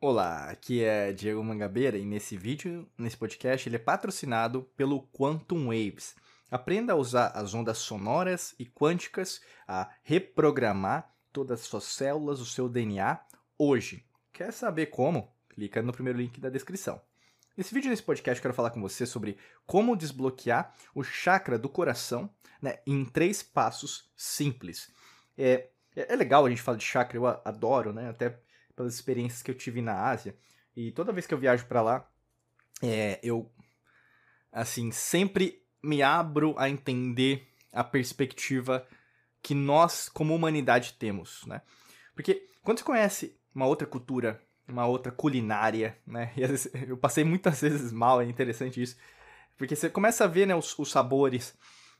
Olá, aqui é Diego Mangabeira e nesse vídeo, nesse podcast, ele é patrocinado pelo Quantum Waves. Aprenda a usar as ondas sonoras e quânticas a reprogramar todas as suas células, o seu DNA, hoje. Quer saber como? Clica no primeiro link da descrição. Nesse vídeo, nesse podcast, eu quero falar com você sobre como desbloquear o chakra do coração né, em três passos simples. É, é legal a gente falar de chakra, eu adoro, né? Até pelas experiências que eu tive na Ásia. E toda vez que eu viajo para lá, é, eu, assim, sempre me abro a entender a perspectiva que nós, como humanidade, temos, né? Porque quando você conhece uma outra cultura, uma outra culinária, né? E vezes, eu passei muitas vezes mal, é interessante isso. Porque você começa a ver né, os, os sabores,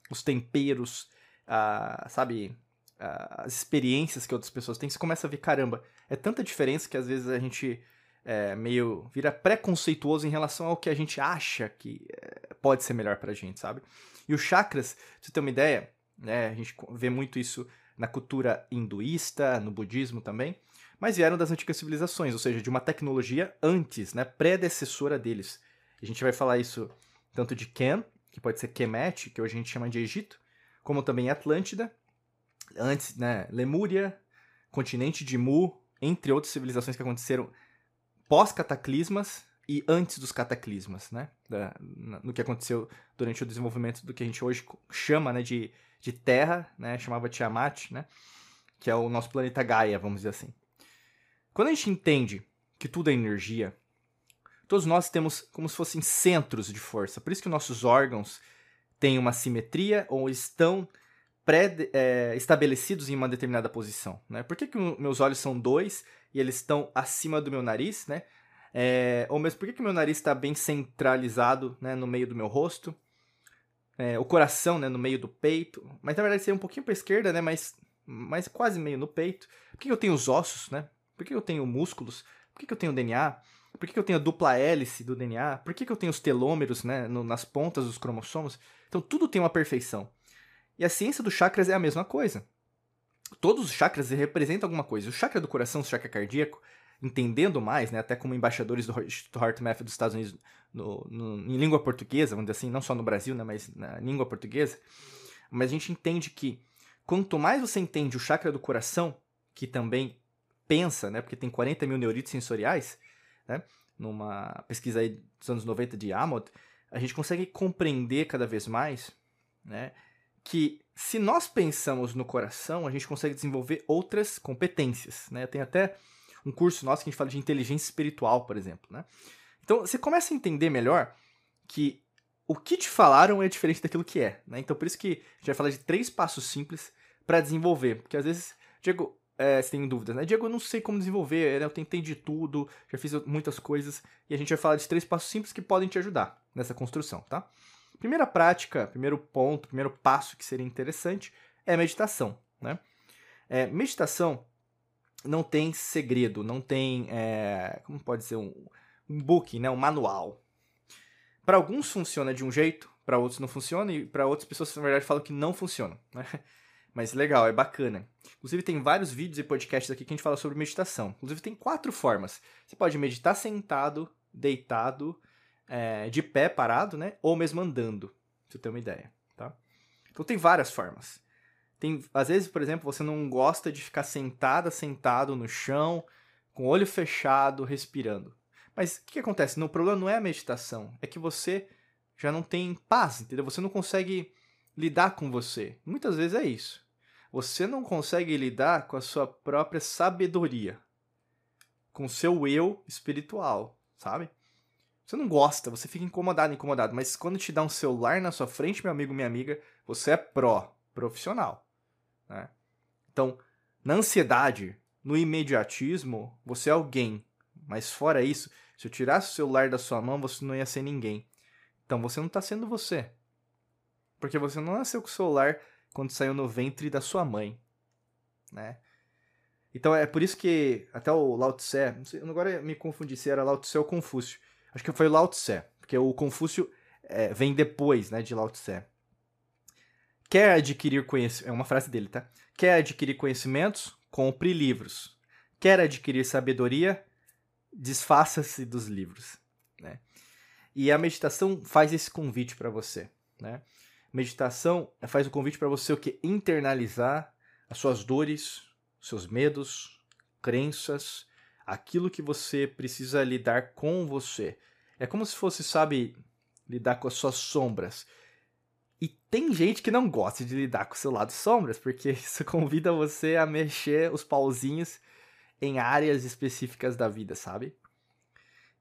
os temperos, uh, sabe? as experiências que outras pessoas têm, você começa a ver, caramba, é tanta diferença que às vezes a gente é, meio vira preconceituoso em relação ao que a gente acha que é, pode ser melhor pra gente, sabe? E os chakras, pra você ter uma ideia, né, a gente vê muito isso na cultura hinduísta, no budismo também, mas vieram das antigas civilizações, ou seja, de uma tecnologia antes, né, predecessora deles. A gente vai falar isso tanto de Ken, que pode ser Kemet, que hoje a gente chama de Egito, como também Atlântida, antes, né, Lemúria, continente de Mu, entre outras civilizações que aconteceram pós-cataclismas e antes dos cataclismas, né, da, no que aconteceu durante o desenvolvimento do que a gente hoje chama, né, de, de Terra, né, chamava Tiamat, né, que é o nosso planeta Gaia, vamos dizer assim. Quando a gente entende que tudo é energia, todos nós temos como se fossem centros de força, por isso que nossos órgãos têm uma simetria ou estão pré-estabelecidos é, em uma determinada posição. Né? Por que, que meus olhos são dois e eles estão acima do meu nariz? Né? É, ou mesmo, por que, que meu nariz está bem centralizado né, no meio do meu rosto? É, o coração né, no meio do peito. Mas na verdade seria um pouquinho para esquerda, né, mas, mas quase meio no peito. Por que eu tenho os ossos? Né? Por que eu tenho músculos? Por que eu tenho DNA? Por que eu tenho a dupla hélice do DNA? Por que eu tenho os telômeros né, no, nas pontas dos cromossomos? Então tudo tem uma perfeição. E a ciência dos chakras é a mesma coisa. Todos os chakras representam alguma coisa. O chakra do coração, o chakra cardíaco, entendendo mais, né, até como embaixadores do Instituto HeartMath dos Estados Unidos no, no, em língua portuguesa, vamos dizer assim, não só no Brasil, né, mas na língua portuguesa, mas a gente entende que quanto mais você entende o chakra do coração, que também pensa, né, porque tem 40 mil neuritos sensoriais, né, numa pesquisa aí dos anos 90 de Amod, a gente consegue compreender cada vez mais, né, que se nós pensamos no coração, a gente consegue desenvolver outras competências, né? Tem até um curso nosso que a gente fala de inteligência espiritual, por exemplo, né? Então, você começa a entender melhor que o que te falaram é diferente daquilo que é, né? Então, por isso que a gente vai falar de três passos simples para desenvolver, porque às vezes, Diego, é, você tem dúvidas, né? Diego, eu não sei como desenvolver, né? eu tentei de tudo, já fiz muitas coisas, e a gente vai falar de três passos simples que podem te ajudar nessa construção, tá? Primeira prática, primeiro ponto, primeiro passo que seria interessante é meditação. Né? É, meditação não tem segredo, não tem, é, como pode ser, um, um book, né, um manual. Para alguns funciona de um jeito, para outros não funciona, e para outras pessoas, na verdade, falam que não funciona. Né? Mas legal, é bacana. Inclusive, tem vários vídeos e podcasts aqui que a gente fala sobre meditação. Inclusive, tem quatro formas. Você pode meditar sentado, deitado, é, de pé, parado, né? Ou mesmo andando, pra você ter uma ideia, tá? Então tem várias formas. Tem, às vezes, por exemplo, você não gosta de ficar sentada, sentado no chão, com o olho fechado, respirando. Mas o que, que acontece? O problema não é a meditação, é que você já não tem paz, entendeu? Você não consegue lidar com você. Muitas vezes é isso. Você não consegue lidar com a sua própria sabedoria, com o seu eu espiritual, sabe? Você não gosta, você fica incomodado, incomodado. Mas quando te dá um celular na sua frente, meu amigo, minha amiga, você é pró, profissional. Né? Então, na ansiedade, no imediatismo, você é alguém. Mas fora isso, se eu tirasse o celular da sua mão, você não ia ser ninguém. Então você não está sendo você. Porque você não nasceu com o celular quando saiu no ventre da sua mãe. Né? Então é por isso que até o Lao Tse, agora me confundi se era Lao Tse ou Confúcio, Acho que foi Lao Tse, porque o Confúcio é, vem depois né, de Lao Tse. Quer adquirir conhecimento. É uma frase dele, tá? Quer adquirir conhecimentos? Compre livros. Quer adquirir sabedoria? desfaça-se dos livros, né? E a meditação faz esse convite para você, né? Meditação faz o convite para você o que internalizar as suas dores, seus medos, crenças, aquilo que você precisa lidar com você. É como se fosse, sabe, lidar com as suas sombras. E tem gente que não gosta de lidar com o seu lado sombras, porque isso convida você a mexer os pauzinhos em áreas específicas da vida, sabe?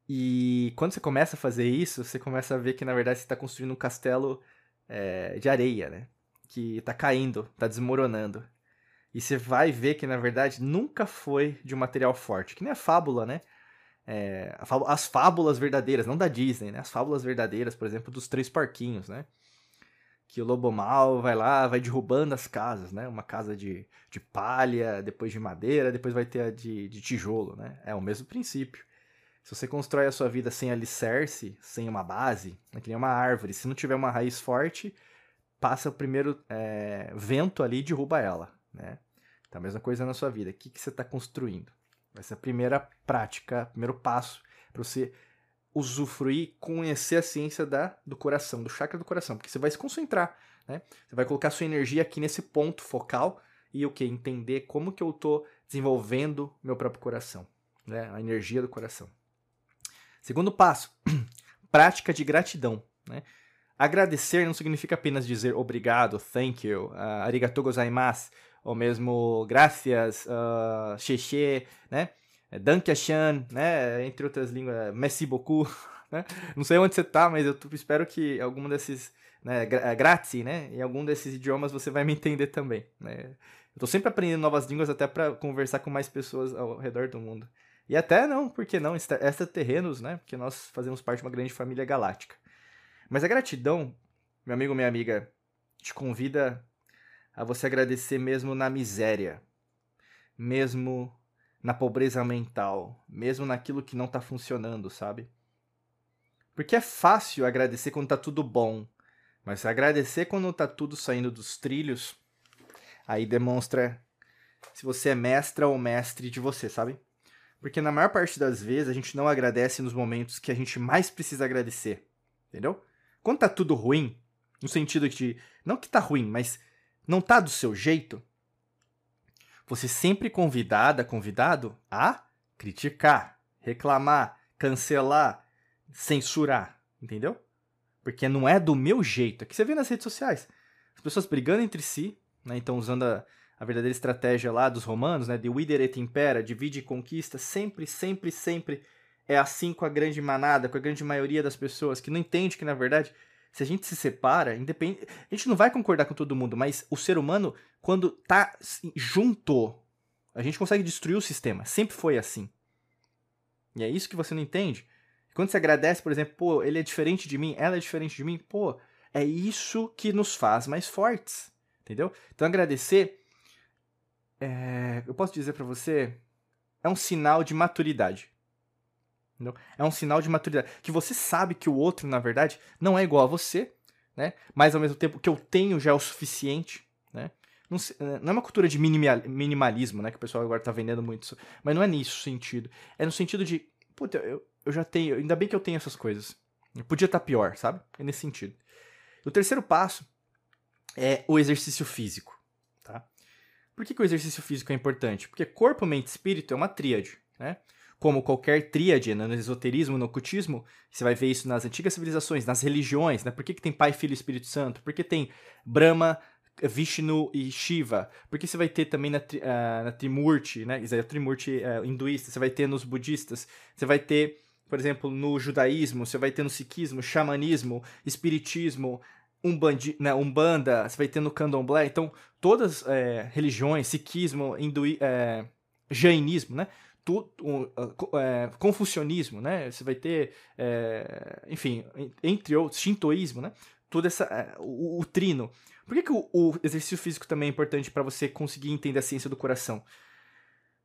E quando você começa a fazer isso, você começa a ver que na verdade você está construindo um castelo é, de areia, né? Que está caindo, está desmoronando. E você vai ver que na verdade nunca foi de um material forte, que nem a fábula, né? É, as fábulas verdadeiras, não da Disney, né? As fábulas verdadeiras, por exemplo, dos três parquinhos, né? Que o lobo mal vai lá, vai derrubando as casas, né? Uma casa de, de palha, depois de madeira, depois vai ter a de, de tijolo, né? É o mesmo princípio. Se você constrói a sua vida sem alicerce, sem uma base, é que nem uma árvore, se não tiver uma raiz forte, passa o primeiro é, vento ali e derruba ela, né? A mesma coisa na sua vida. O que, que você está construindo? Essa é a primeira prática, primeiro passo para você usufruir, conhecer a ciência da, do coração, do chakra do coração, porque você vai se concentrar, né? Você vai colocar sua energia aqui nesse ponto focal e o que? Entender como que eu estou desenvolvendo meu próprio coração, né? A energia do coração. Segundo passo, prática de gratidão, né? Agradecer não significa apenas dizer obrigado, thank you, uh, arigatou gozaimasu, ou mesmo gracias, uh, xexê, né? Dankiashan, né? Entre outras línguas, merci beaucoup, né? Não sei onde você tá, mas eu espero que algum desses, né? Eh, grazie, né? Em algum desses idiomas você vai me entender também, né? Eu tô sempre aprendendo novas línguas até para conversar com mais pessoas ao redor do mundo. E até não, porque não, extraterrenos, né? Porque nós fazemos parte de uma grande família galáctica. Mas a gratidão, meu amigo, minha amiga, te convida a você agradecer mesmo na miséria, mesmo na pobreza mental, mesmo naquilo que não está funcionando, sabe? Porque é fácil agradecer quando tá tudo bom, mas agradecer quando tá tudo saindo dos trilhos, aí demonstra se você é mestra ou mestre de você, sabe? Porque na maior parte das vezes a gente não agradece nos momentos que a gente mais precisa agradecer, entendeu? Quando tá tudo ruim, no sentido de não que tá ruim, mas não tá do seu jeito, você sempre convidada, convidado a criticar, reclamar, cancelar, censurar, entendeu? Porque não é do meu jeito. É que você vê nas redes sociais. As pessoas brigando entre si, né? Então usando a, a verdadeira estratégia lá dos romanos, né? De videre et impera, divide e conquista, sempre, sempre, sempre é assim com a grande manada, com a grande maioria das pessoas que não entende que na verdade se a gente se separa, independe, a gente não vai concordar com todo mundo, mas o ser humano, quando tá junto, a gente consegue destruir o sistema. Sempre foi assim. E é isso que você não entende. Quando você agradece, por exemplo, pô, ele é diferente de mim, ela é diferente de mim, pô, é isso que nos faz mais fortes. Entendeu? Então agradecer, é, eu posso dizer para você, é um sinal de maturidade. Entendeu? É um sinal de maturidade. Que você sabe que o outro, na verdade, não é igual a você, né? Mas ao mesmo tempo que eu tenho já é o suficiente, né? Não, eh, não é uma cultura de minimalismo, né? Que o pessoal agora tá vendendo muito. Mas não é nisso sentido. É no sentido de, puta, eu, eu já tenho, ainda bem que eu tenho essas coisas. Podia estar tá pior, sabe? É nesse sentido. O terceiro passo é o exercício físico, tá? Por que, que o exercício físico é importante? Porque corpo, mente e espírito é uma tríade, né? Como qualquer tríade né, no esoterismo, no ocultismo, você vai ver isso nas antigas civilizações, nas religiões, né? Por que, que tem Pai, Filho e Espírito Santo? Por que tem Brahma, Vishnu e Shiva? Por que você vai ter também na, uh, na Trimurti, né? Isso é Trimurti uh, hinduísta, você vai ter nos budistas, você vai ter, por exemplo, no judaísmo, você vai ter no sikhismo, xamanismo, espiritismo, Umbandi, né, Umbanda, você vai ter no candomblé. Então, todas é, religiões, sikhismo, hinduí, é, jainismo, né? Tu, um, é, confucionismo, né? Você vai ter, é, enfim, entre outros, shintoísmo, né? Todo essa, é, o, o, trino. Por que, que o, o, exercício físico também é importante para você conseguir entender a ciência do coração?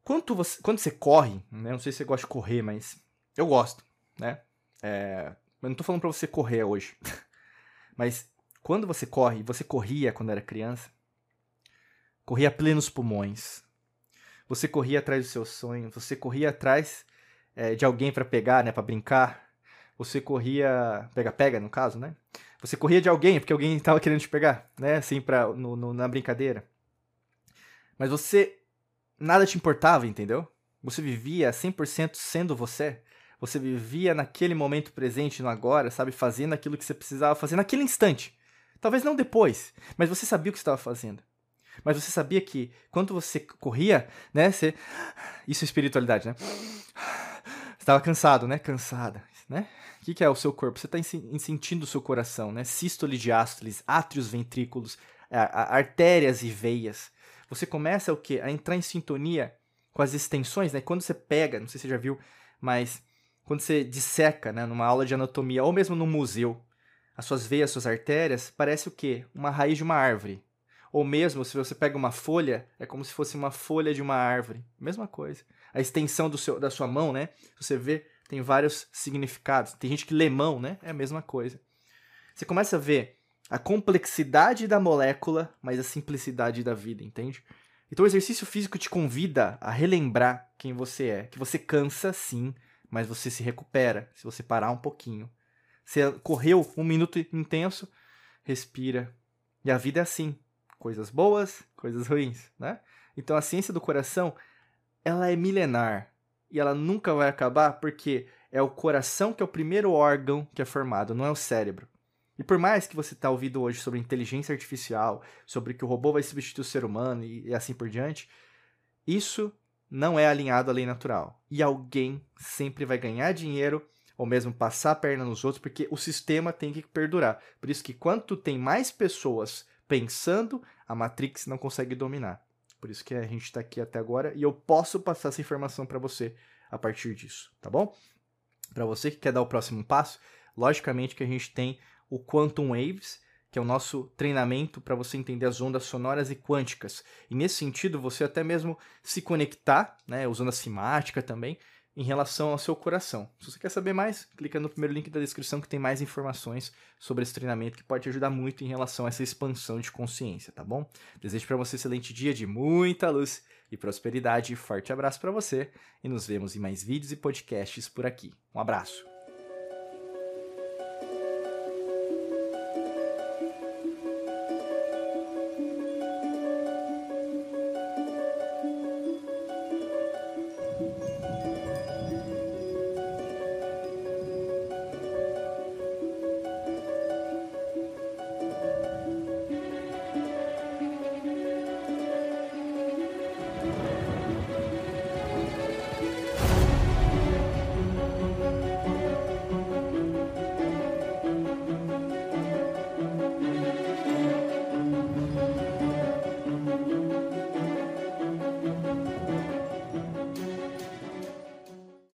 Quando você, quando você corre, né? Não sei se você gosta de correr, mas eu gosto, né? É, eu não tô falando para você correr hoje. mas quando você corre, você corria quando era criança, corria plenos pulmões, você corria atrás do seu sonho, você corria atrás é, de alguém para pegar, né, para brincar. Você corria, pega-pega no caso, né? Você corria de alguém porque alguém estava querendo te pegar, né? Assim, no, na brincadeira. Mas você nada te importava, entendeu? Você vivia 100% sendo você. Você vivia naquele momento presente, no agora, sabe? Fazendo aquilo que você precisava fazer naquele instante. Talvez não depois, mas você sabia o que estava fazendo. Mas você sabia que quando você corria, né? Você... Isso é espiritualidade, né? Estava cansado, né? Cansada, né? O que, que é o seu corpo? Você está sentindo o seu coração, né? Sístole, diástoles, átrios, ventrículos, artérias e veias. Você começa o quê? A entrar em sintonia com as extensões, né? Quando você pega, não sei se você já viu, mas quando você disseca, né, numa aula de anatomia ou mesmo no museu, as suas veias, as suas artérias, parece o quê? Uma raiz de uma árvore. Ou mesmo, se você pega uma folha, é como se fosse uma folha de uma árvore. Mesma coisa. A extensão do seu, da sua mão, né? Você vê, tem vários significados. Tem gente que lê mão, né? É a mesma coisa. Você começa a ver a complexidade da molécula, mas a simplicidade da vida, entende? Então o exercício físico te convida a relembrar quem você é. Que você cansa, sim, mas você se recupera se você parar um pouquinho. Você correu um minuto intenso, respira. E a vida é assim coisas boas, coisas ruins, né? Então a ciência do coração, ela é milenar e ela nunca vai acabar porque é o coração que é o primeiro órgão que é formado, não é o cérebro. E por mais que você está ouvindo hoje sobre inteligência artificial, sobre que o robô vai substituir o ser humano e, e assim por diante, isso não é alinhado à lei natural. E alguém sempre vai ganhar dinheiro ou mesmo passar a perna nos outros, porque o sistema tem que perdurar. Por isso que quanto tem mais pessoas pensando, a Matrix não consegue dominar. Por isso que a gente está aqui até agora e eu posso passar essa informação para você a partir disso, tá bom? Para você que quer dar o próximo passo, logicamente que a gente tem o Quantum Waves, que é o nosso treinamento para você entender as ondas sonoras e quânticas. E nesse sentido, você até mesmo se conectar, né, usando a simática também, em relação ao seu coração. Se você quer saber mais, clica no primeiro link da descrição que tem mais informações sobre esse treinamento que pode te ajudar muito em relação a essa expansão de consciência, tá bom? Desejo para você um excelente dia de muita luz e prosperidade. Forte abraço para você e nos vemos em mais vídeos e podcasts por aqui. Um abraço.